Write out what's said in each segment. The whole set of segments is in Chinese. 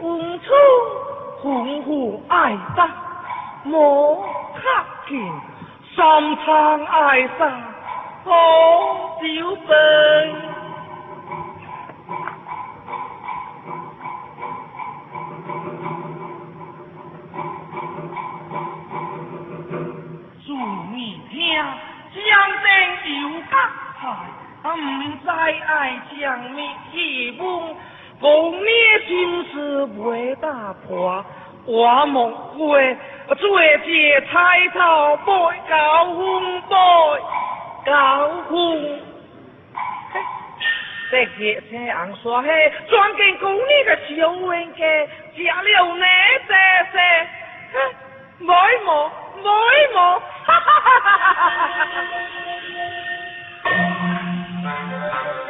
无处夫妇爱戴，莫客见，三餐爱杀，好酒杯。将定有格才，唔知爱将灭义翁，共你心事未打破，我莫会最借彩头背高峰背高峰。这个青红刷嘿，专见讲你个小冤家，吃了你这些，买莫买莫，哈哈哈哈哈哈！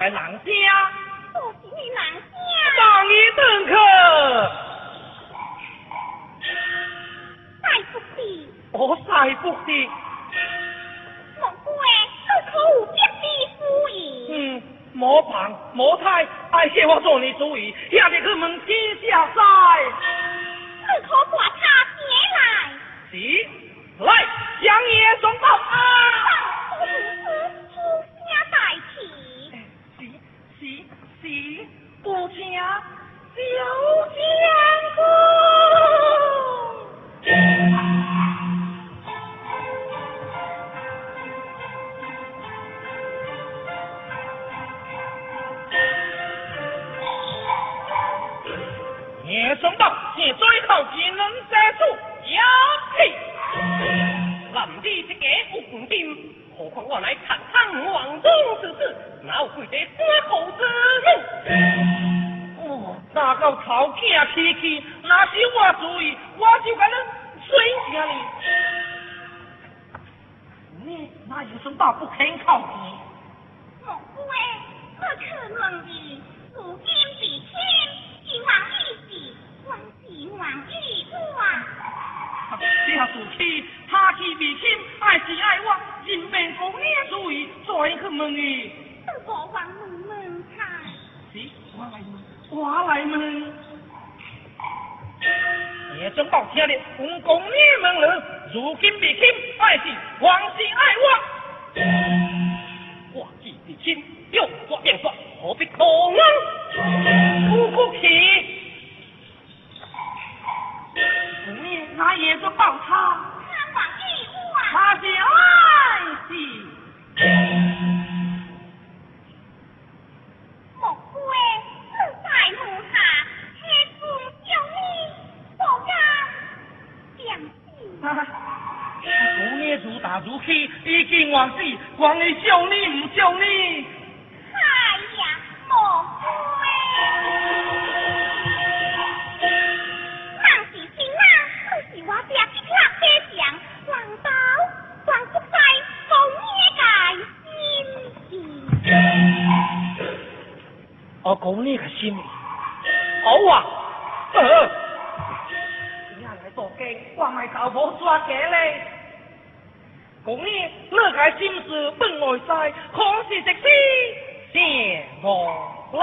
就做个人听。我是你人。当你等客，再不的，我再不的，莫怪我可有别的主意。嗯，莫旁莫猜，爱谢我做你主意，也得去问天下在。我可把他前来。是，来将爷送到啊！是不听就见过。叶松道，你最后只能遮住一皮，林地之嘅红兵。何况我乃长昌王中之子，哪有会得三口之人？哦，那个草芥脾气，那是我主意，我就该能随下你。你那有什么不肯靠近？如今未起，爱是黄我讲呢个心，好啊。你下来做鸡，我 ủ hoặc ừ, 讲呢 là 心是本外在 thuộc kinh qua.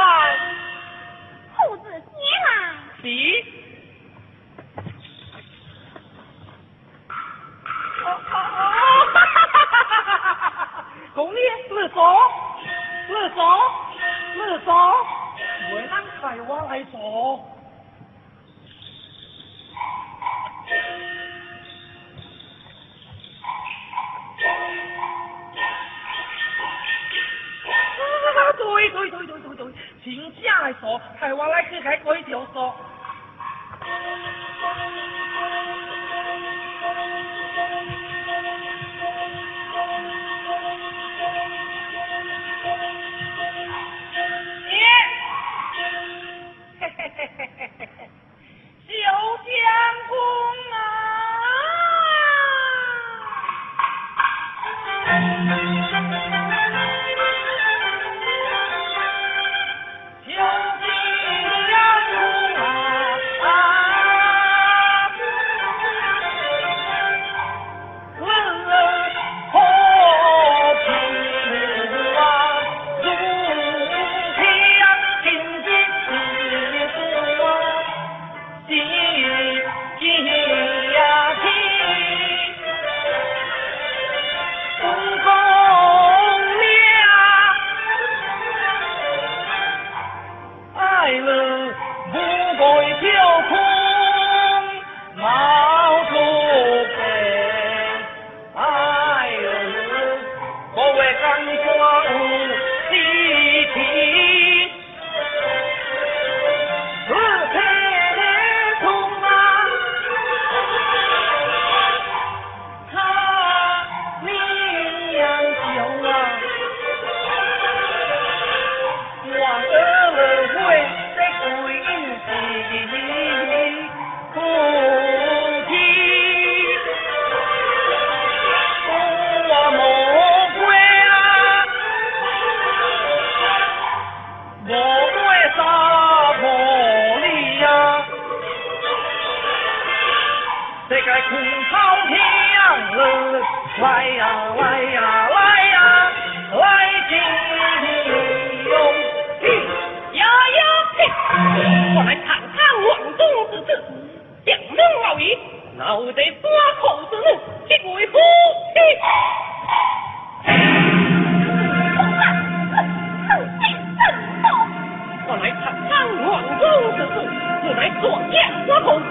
来做燕国公，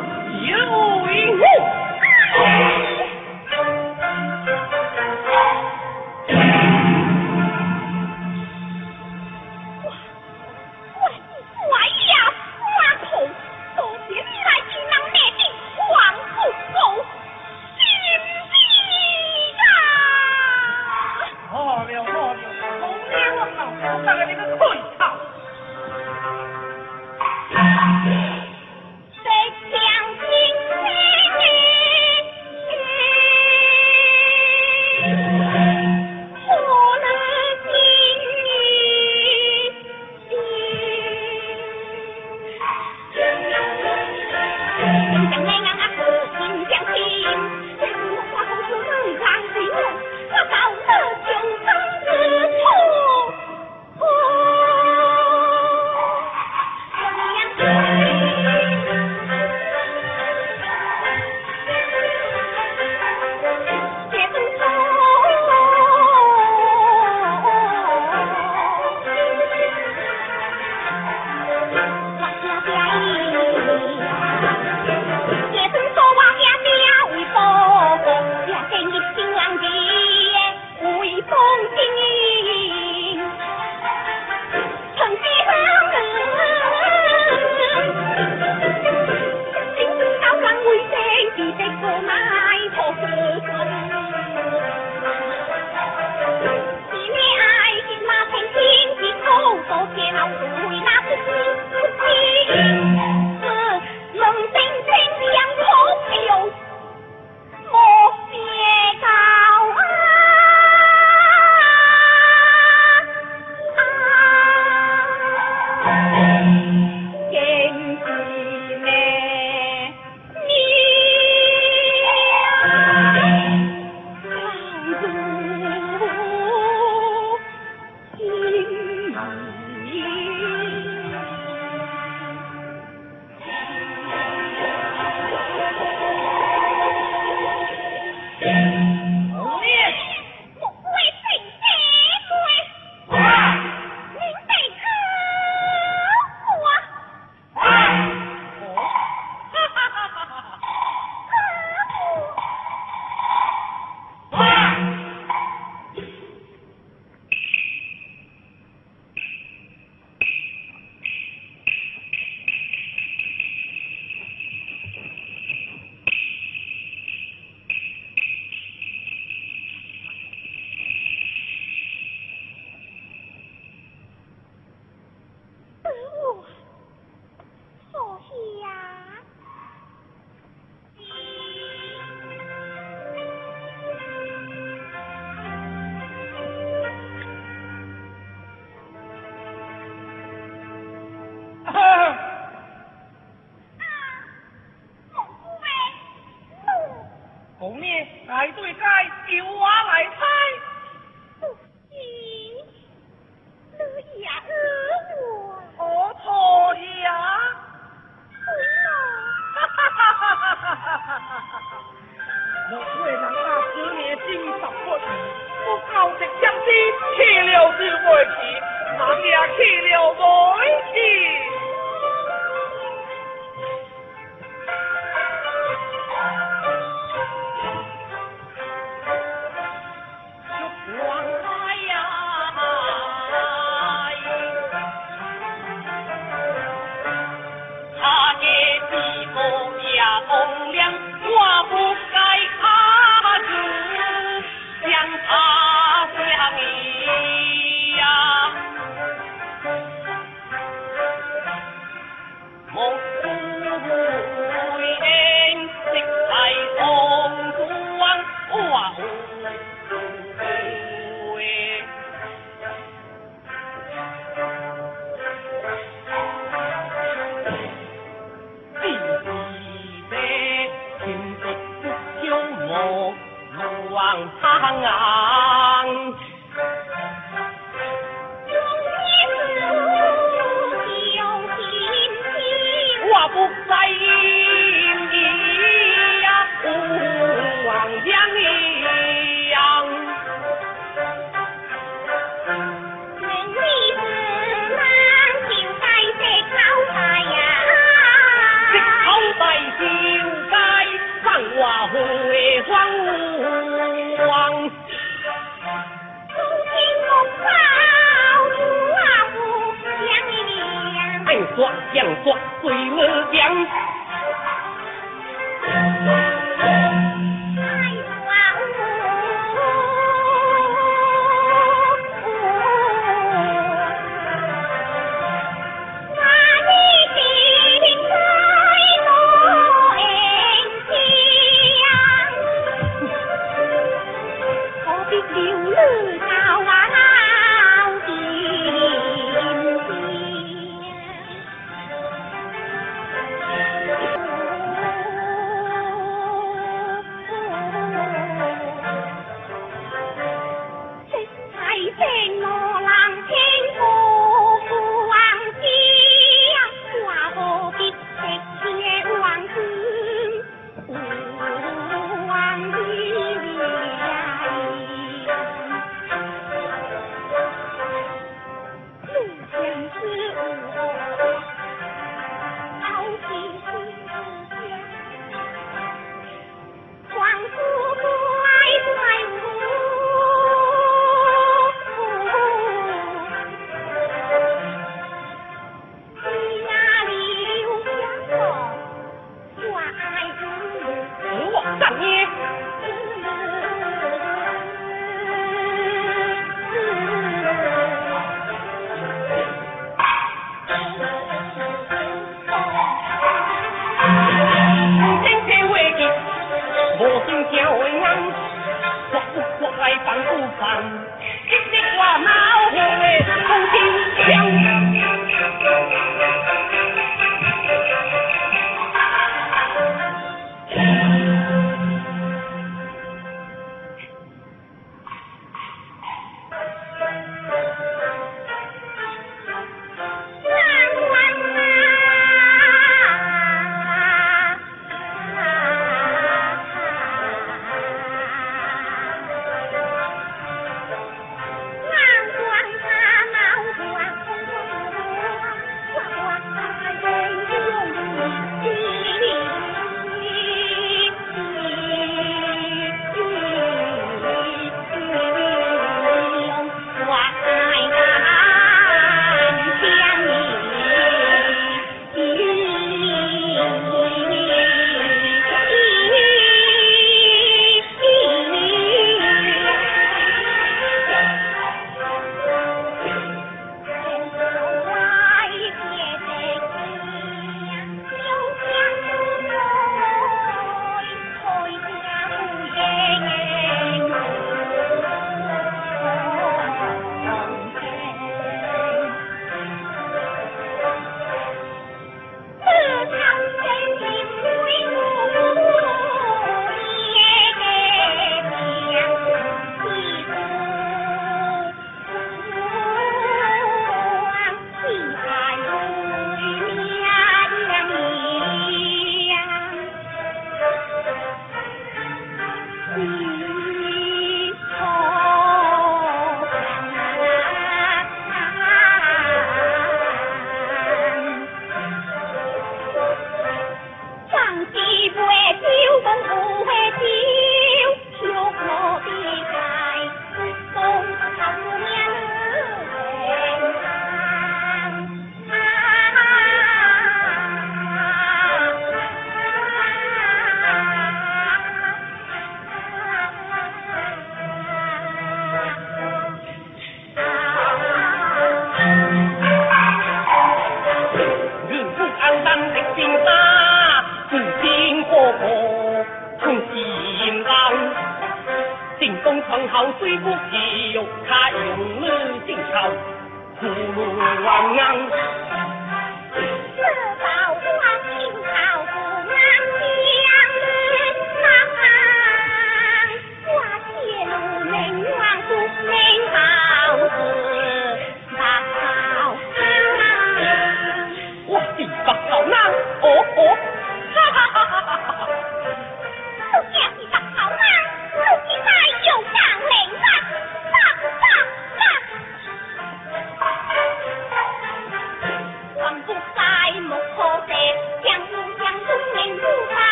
有为我。王叫我来猜，不，你呀，你我，我错呀。哈哈哈！哈哈哈！哈哈哈！哈哈哈！人大师，你听我句，我告你将知，去了就回去，忙也去了在去。啊。放不放，一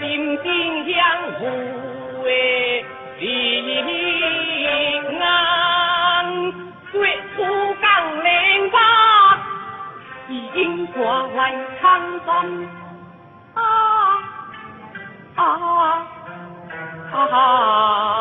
心中央湖位李安。国土高岭广已经挂满沧桑。啊啊啊啊。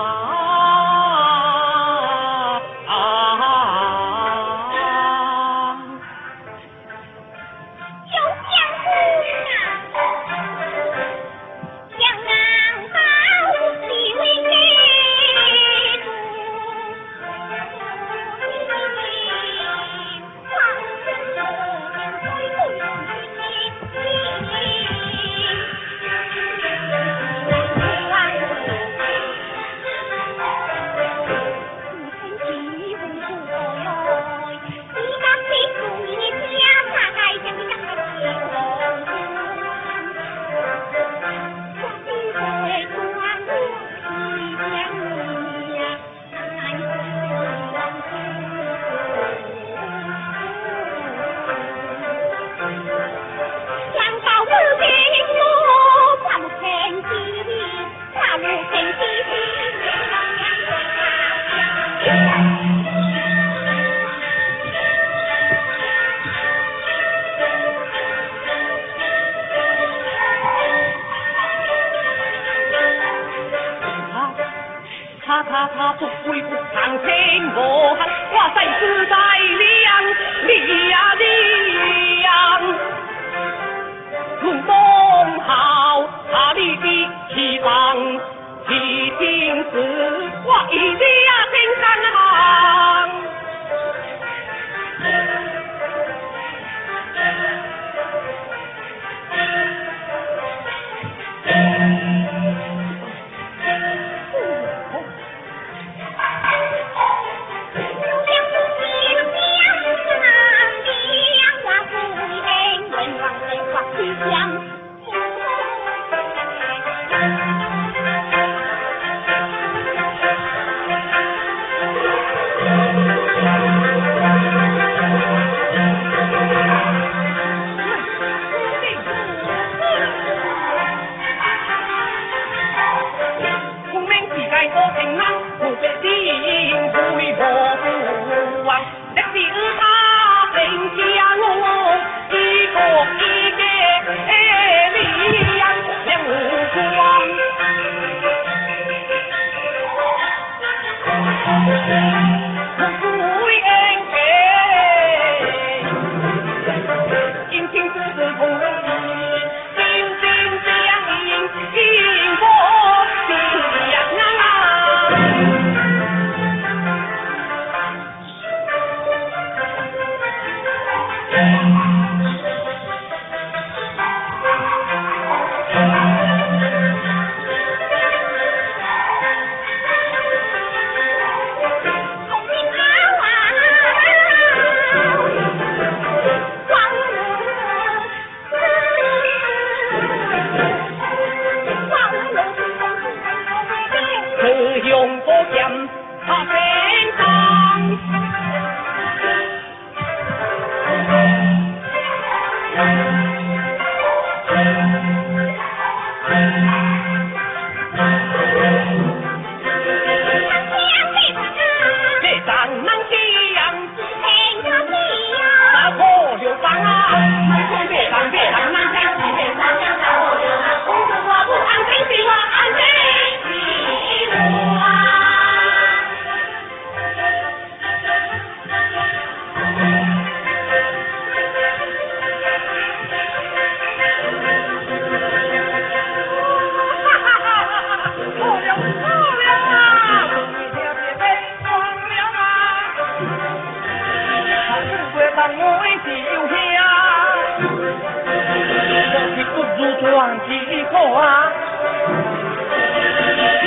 阮之过啊。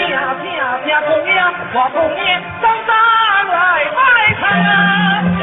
疼疼疼疼我疼你张三来拜堂啊。